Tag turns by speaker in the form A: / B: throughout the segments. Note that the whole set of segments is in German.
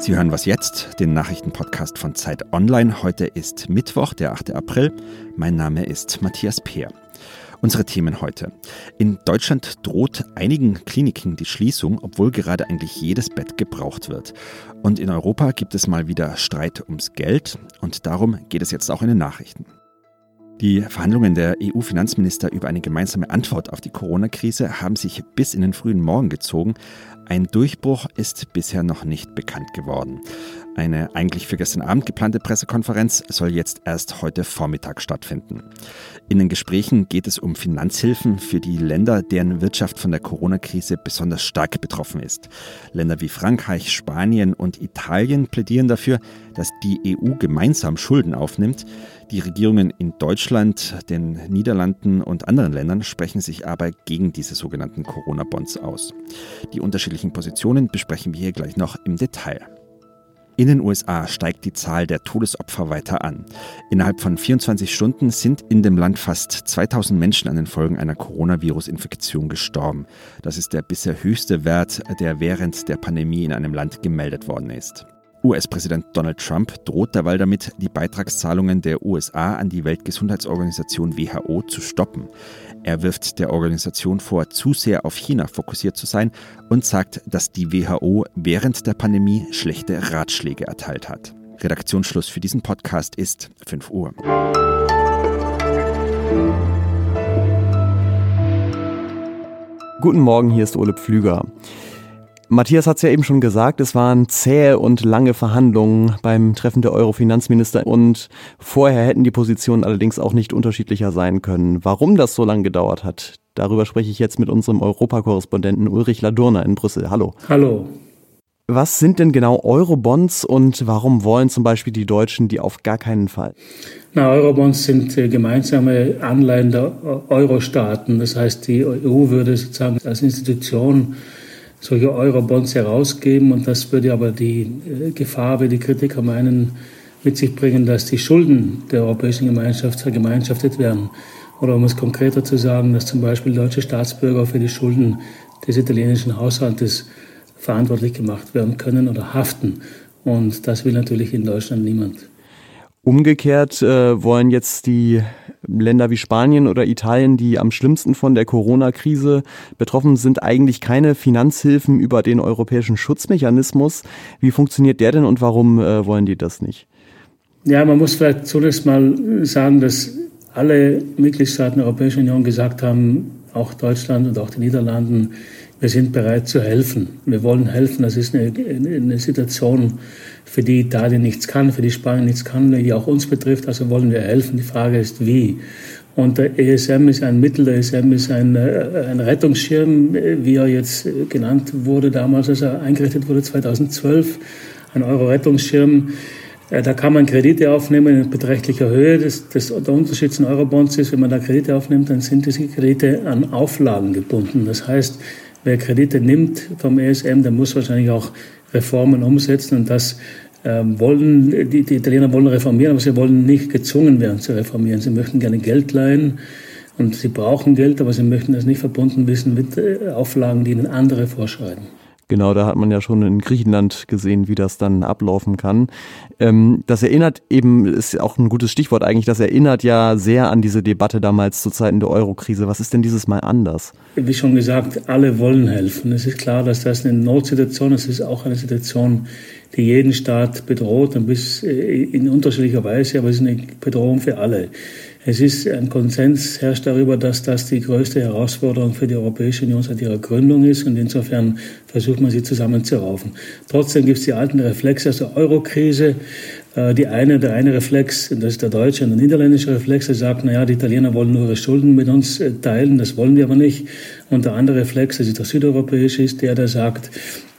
A: Sie hören was jetzt, den Nachrichtenpodcast von Zeit Online. Heute ist Mittwoch, der 8. April. Mein Name ist Matthias Peer. Unsere Themen heute. In Deutschland droht einigen Kliniken die Schließung, obwohl gerade eigentlich jedes Bett gebraucht wird. Und in Europa gibt es mal wieder Streit ums Geld und darum geht es jetzt auch in den Nachrichten. Die Verhandlungen der EU-Finanzminister über eine gemeinsame Antwort auf die Corona-Krise haben sich bis in den frühen Morgen gezogen. Ein Durchbruch ist bisher noch nicht bekannt geworden. Eine eigentlich für gestern Abend geplante Pressekonferenz soll jetzt erst heute Vormittag stattfinden. In den Gesprächen geht es um Finanzhilfen für die Länder, deren Wirtschaft von der Corona-Krise besonders stark betroffen ist. Länder wie Frankreich, Spanien und Italien plädieren dafür, dass die EU gemeinsam Schulden aufnimmt. Die Regierungen in Deutschland, den Niederlanden und anderen Ländern sprechen sich aber gegen diese sogenannten Corona-Bonds aus. Die unterschiedlichen Positionen besprechen wir hier gleich noch im Detail. In den USA steigt die Zahl der Todesopfer weiter an. Innerhalb von 24 Stunden sind in dem Land fast 2000 Menschen an den Folgen einer Coronavirus-Infektion gestorben. Das ist der bisher höchste Wert, der während der Pandemie in einem Land gemeldet worden ist. US-Präsident Donald Trump droht derweil damit, die Beitragszahlungen der USA an die Weltgesundheitsorganisation WHO zu stoppen. Er wirft der Organisation vor, zu sehr auf China fokussiert zu sein und sagt, dass die WHO während der Pandemie schlechte Ratschläge erteilt hat. Redaktionsschluss für diesen Podcast ist 5 Uhr.
B: Guten Morgen, hier ist Ole Pflüger. Matthias hat es ja eben schon gesagt, es waren zähe und lange Verhandlungen beim Treffen der Euro-Finanzminister und vorher hätten die Positionen allerdings auch nicht unterschiedlicher sein können. Warum das so lange gedauert hat, darüber spreche ich jetzt mit unserem Europakorrespondenten Ulrich Ladurner in Brüssel. Hallo.
C: Hallo.
B: Was sind denn genau Eurobonds und warum wollen zum Beispiel die Deutschen die auf gar keinen Fall?
C: Na, Eurobonds sind äh, gemeinsame Anleihen der Euro-Staaten. Das heißt, die EU würde sozusagen als Institution solche Euro-Bonds herausgeben. Und das würde aber die äh, Gefahr, wie die Kritiker meinen, mit sich bringen, dass die Schulden der Europäischen Gemeinschaft vergemeinschaftet werden. Oder um es konkreter zu sagen, dass zum Beispiel deutsche Staatsbürger für die Schulden des italienischen Haushaltes verantwortlich gemacht werden können oder haften. Und das will natürlich in Deutschland niemand.
B: Umgekehrt äh, wollen jetzt die Länder wie Spanien oder Italien, die am schlimmsten von der Corona-Krise betroffen sind, eigentlich keine Finanzhilfen über den europäischen Schutzmechanismus. Wie funktioniert der denn und warum äh, wollen die das nicht?
C: Ja, man muss vielleicht zunächst mal sagen, dass alle Mitgliedstaaten der Europäischen Union gesagt haben, auch Deutschland und auch die Niederlanden, wir sind bereit zu helfen. Wir wollen helfen. Das ist eine, eine Situation, für die Italien nichts kann, für die Spanien nichts kann, die auch uns betrifft. Also wollen wir helfen. Die Frage ist, wie. Und der ESM ist ein Mittel, der ESM ist ein, äh, ein Rettungsschirm, wie er jetzt genannt wurde damals, als er eingerichtet wurde, 2012. Ein Euro-Rettungsschirm. Äh, da kann man Kredite aufnehmen in beträchtlicher Höhe. Das, das, der Unterschied zu Eurobonds ist, wenn man da Kredite aufnimmt, dann sind diese Kredite an Auflagen gebunden. Das heißt, wer Kredite nimmt vom ESM, der muss wahrscheinlich auch Reformen umsetzen und das ähm, wollen, die, die Italiener wollen reformieren, aber sie wollen nicht gezwungen werden zu reformieren. Sie möchten gerne Geld leihen und sie brauchen Geld, aber sie möchten das nicht verbunden wissen mit äh, Auflagen, die ihnen andere vorschreiben.
B: Genau, da hat man ja schon in Griechenland gesehen, wie das dann ablaufen kann. Ähm, das erinnert eben, ist auch ein gutes Stichwort eigentlich, das erinnert ja sehr an diese Debatte damals zu Zeiten der Eurokrise. Was ist denn dieses Mal anders?
C: Wie schon gesagt, alle wollen helfen. Es ist klar, dass das eine Notsituation ist. Es ist auch eine Situation, die jeden Staat bedroht, ein bisschen äh, in unterschiedlicher Weise, aber es ist eine Bedrohung für alle. Es ist ein Konsens herrscht darüber, dass das die größte Herausforderung für die Europäische Union seit ihrer Gründung ist und insofern versucht man sie zusammenzuraufen. Trotzdem gibt es die alten Reflexe aus der Eurokrise. Äh, die eine, der eine Reflex, das ist der deutsche und der niederländische Reflex, der sagt, naja, die Italiener wollen nur ihre Schulden mit uns äh, teilen, das wollen wir aber nicht. Und der andere Reflex, das ist der südeuropäische, ist der, der sagt,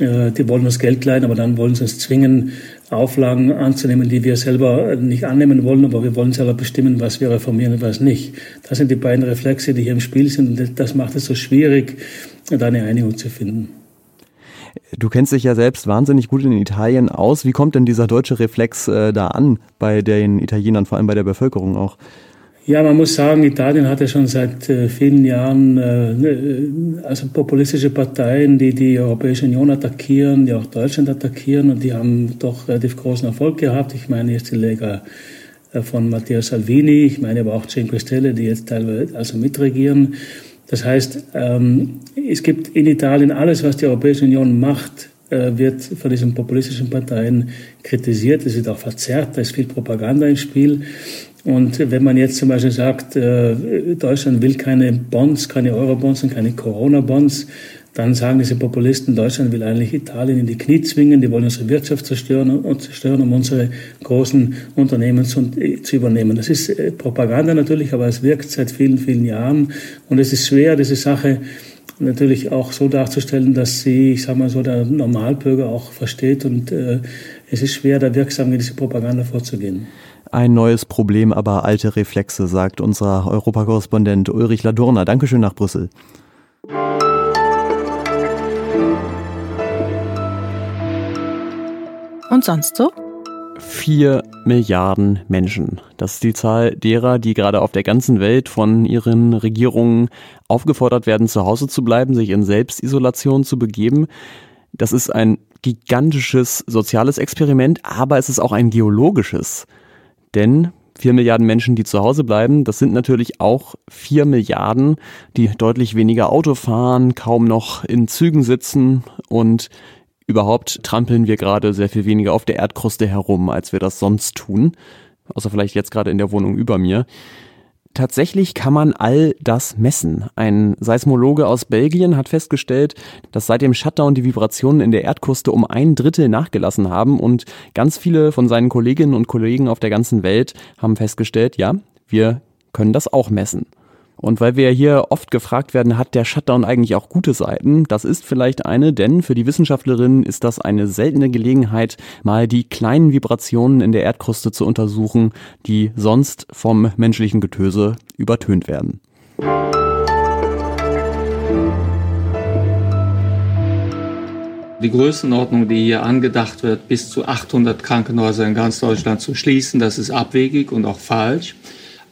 C: äh, die wollen uns Geld leihen, aber dann wollen sie uns zwingen, Auflagen anzunehmen, die wir selber nicht annehmen wollen, aber wir wollen selber bestimmen, was wir reformieren und was nicht. Das sind die beiden Reflexe, die hier im Spiel sind und das macht es so schwierig, da eine Einigung zu finden.
B: Du kennst dich ja selbst wahnsinnig gut in Italien aus. Wie kommt denn dieser deutsche Reflex äh, da an bei den Italienern, vor allem bei der Bevölkerung auch?
C: Ja, man muss sagen, Italien hatte schon seit äh, vielen Jahren äh, ne, also populistische Parteien, die die Europäische Union attackieren, die auch Deutschland attackieren und die haben doch relativ großen Erfolg gehabt. Ich meine jetzt die Lega äh, von Matteo Salvini, ich meine aber auch Cinque Stelle, die jetzt teilweise also mitregieren. Das heißt, ähm, es gibt in Italien alles, was die Europäische Union macht, äh, wird von diesen populistischen Parteien kritisiert. Es wird auch verzerrt, da ist viel Propaganda im Spiel. Und wenn man jetzt zum Beispiel sagt, äh, Deutschland will keine Bonds, keine Euro-Bonds und keine Corona-Bonds, dann sagen diese Populisten, Deutschland will eigentlich Italien in die Knie zwingen, die wollen unsere Wirtschaft zerstören und zerstören, um unsere großen Unternehmen zu, zu, übernehmen. Das ist äh, Propaganda natürlich, aber es wirkt seit vielen, vielen Jahren und es ist schwer, diese Sache natürlich auch so darzustellen, dass sie, ich sage mal so, der Normalbürger auch versteht und äh, es ist schwer, da wirksam gegen diese Propaganda vorzugehen.
B: Ein neues Problem, aber alte Reflexe, sagt unser Europakorrespondent Ulrich Ladurner. Dankeschön nach Brüssel.
D: Und sonst so?
B: Vier Milliarden Menschen. Das ist die Zahl derer, die gerade auf der ganzen Welt von ihren Regierungen aufgefordert werden, zu Hause zu bleiben, sich in Selbstisolation zu begeben. Das ist ein gigantisches soziales Experiment, aber es ist auch ein geologisches. Denn vier Milliarden Menschen, die zu Hause bleiben, das sind natürlich auch vier Milliarden, die deutlich weniger Auto fahren, kaum noch in Zügen sitzen und überhaupt trampeln wir gerade sehr viel weniger auf der Erdkruste herum, als wir das sonst tun. Außer vielleicht jetzt gerade in der Wohnung über mir. Tatsächlich kann man all das messen. Ein Seismologe aus Belgien hat festgestellt, dass seit dem Shutdown die Vibrationen in der Erdkruste um ein Drittel nachgelassen haben und ganz viele von seinen Kolleginnen und Kollegen auf der ganzen Welt haben festgestellt, ja, wir können das auch messen. Und weil wir hier oft gefragt werden, hat der Shutdown eigentlich auch gute Seiten? Das ist vielleicht eine, denn für die Wissenschaftlerinnen ist das eine seltene Gelegenheit, mal die kleinen Vibrationen in der Erdkruste zu untersuchen, die sonst vom menschlichen Getöse übertönt werden.
E: Die Größenordnung, die hier angedacht wird, bis zu 800 Krankenhäuser in ganz Deutschland zu schließen, das ist abwegig und auch falsch.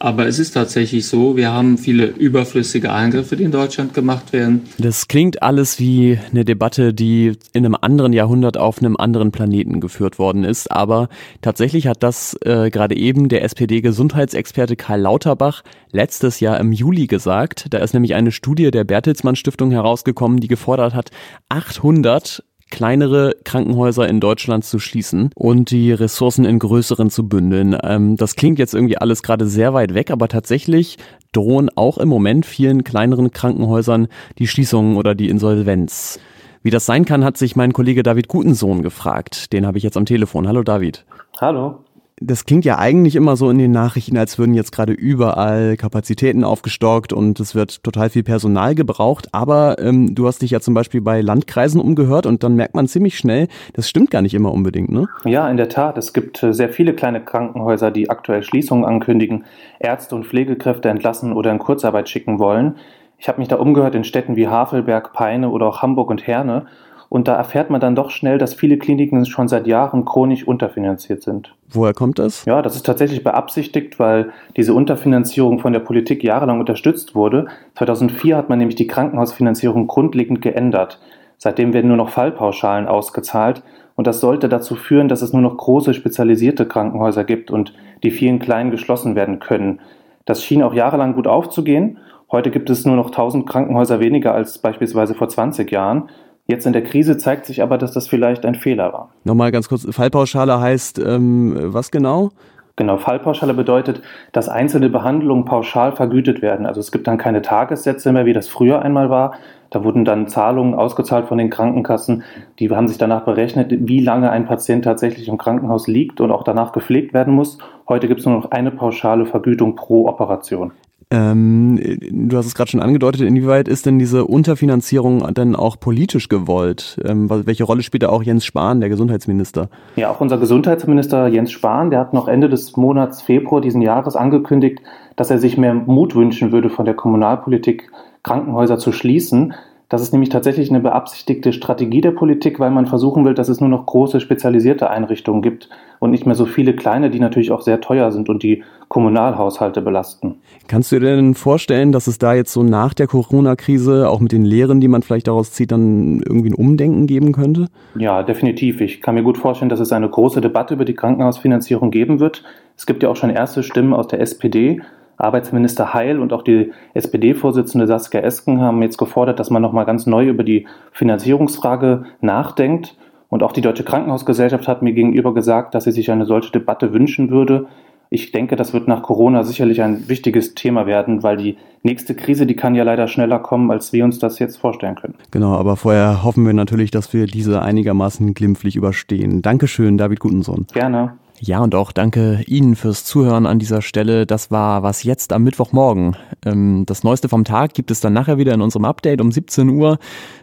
E: Aber es ist tatsächlich so, wir haben viele überflüssige Eingriffe, die in Deutschland gemacht werden.
B: Das klingt alles wie eine Debatte, die in einem anderen Jahrhundert auf einem anderen Planeten geführt worden ist. Aber tatsächlich hat das äh, gerade eben der SPD-Gesundheitsexperte Karl Lauterbach letztes Jahr im Juli gesagt. Da ist nämlich eine Studie der Bertelsmann Stiftung herausgekommen, die gefordert hat, 800 kleinere Krankenhäuser in Deutschland zu schließen und die Ressourcen in größeren zu bündeln. Ähm, das klingt jetzt irgendwie alles gerade sehr weit weg, aber tatsächlich drohen auch im Moment vielen kleineren Krankenhäusern die Schließungen oder die Insolvenz. Wie das sein kann, hat sich mein Kollege David Gutensohn gefragt. Den habe ich jetzt am Telefon. Hallo David.
F: Hallo
B: das klingt ja eigentlich immer so in den Nachrichten, als würden jetzt gerade überall Kapazitäten aufgestockt und es wird total viel Personal gebraucht. Aber ähm, du hast dich ja zum Beispiel bei Landkreisen umgehört und dann merkt man ziemlich schnell, das stimmt gar nicht immer unbedingt, ne?
F: Ja, in der Tat. Es gibt äh, sehr viele kleine Krankenhäuser, die aktuell Schließungen ankündigen, Ärzte und Pflegekräfte entlassen oder in Kurzarbeit schicken wollen. Ich habe mich da umgehört in Städten wie Havelberg, Peine oder auch Hamburg und Herne. Und da erfährt man dann doch schnell, dass viele Kliniken schon seit Jahren chronisch unterfinanziert sind.
B: Woher kommt das?
F: Ja, das ist tatsächlich beabsichtigt, weil diese Unterfinanzierung von der Politik jahrelang unterstützt wurde. 2004 hat man nämlich die Krankenhausfinanzierung grundlegend geändert. Seitdem werden nur noch Fallpauschalen ausgezahlt und das sollte dazu führen, dass es nur noch große spezialisierte Krankenhäuser gibt und die vielen kleinen geschlossen werden können. Das schien auch jahrelang gut aufzugehen. Heute gibt es nur noch 1000 Krankenhäuser weniger als beispielsweise vor 20 Jahren Jetzt in der Krise zeigt sich aber, dass das vielleicht ein Fehler war.
B: Nochmal ganz kurz, Fallpauschale heißt ähm, was genau?
F: Genau, Fallpauschale bedeutet, dass einzelne Behandlungen pauschal vergütet werden. Also es gibt dann keine Tagessätze mehr, wie das früher einmal war. Da wurden dann Zahlungen ausgezahlt von den Krankenkassen. Die haben sich danach berechnet, wie lange ein Patient tatsächlich im Krankenhaus liegt und auch danach gepflegt werden muss. Heute gibt es nur noch eine pauschale Vergütung pro Operation.
B: Ähm, du hast es gerade schon angedeutet, inwieweit ist denn diese Unterfinanzierung denn auch politisch gewollt? Ähm, welche Rolle spielt da auch Jens Spahn, der Gesundheitsminister?
F: Ja, auch unser Gesundheitsminister Jens Spahn, der hat noch Ende des Monats Februar diesen Jahres angekündigt, dass er sich mehr Mut wünschen würde von der Kommunalpolitik, Krankenhäuser zu schließen. Das ist nämlich tatsächlich eine beabsichtigte Strategie der Politik, weil man versuchen will, dass es nur noch große spezialisierte Einrichtungen gibt und nicht mehr so viele kleine, die natürlich auch sehr teuer sind und die Kommunalhaushalte belasten.
B: Kannst du dir denn vorstellen, dass es da jetzt so nach der Corona-Krise, auch mit den Lehren, die man vielleicht daraus zieht, dann irgendwie ein Umdenken geben könnte?
F: Ja, definitiv. Ich kann mir gut vorstellen, dass es eine große Debatte über die Krankenhausfinanzierung geben wird. Es gibt ja auch schon erste Stimmen aus der SPD. Arbeitsminister Heil und auch die SPD-Vorsitzende Saskia Esken haben jetzt gefordert, dass man nochmal ganz neu über die Finanzierungsfrage nachdenkt. Und auch die Deutsche Krankenhausgesellschaft hat mir gegenüber gesagt, dass sie sich eine solche Debatte wünschen würde. Ich denke, das wird nach Corona sicherlich ein wichtiges Thema werden, weil die nächste Krise, die kann ja leider schneller kommen, als wir uns das jetzt vorstellen können.
B: Genau, aber vorher hoffen wir natürlich, dass wir diese einigermaßen glimpflich überstehen. Dankeschön, David Gutensohn.
F: Gerne.
B: Ja, und auch danke Ihnen fürs Zuhören an dieser Stelle. Das war was jetzt am Mittwochmorgen. Ähm, das Neueste vom Tag gibt es dann nachher wieder in unserem Update um 17 Uhr.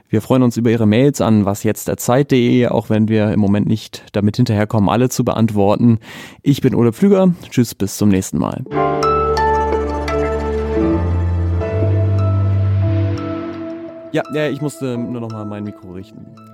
B: Wir freuen uns über Ihre Mails an wasjetztderzeit.de, auch wenn wir im Moment nicht damit hinterherkommen, alle zu beantworten. Ich bin Ole Pflüger. Tschüss, bis zum nächsten Mal. Ja, ja, ich musste nur noch mal mein Mikro richten.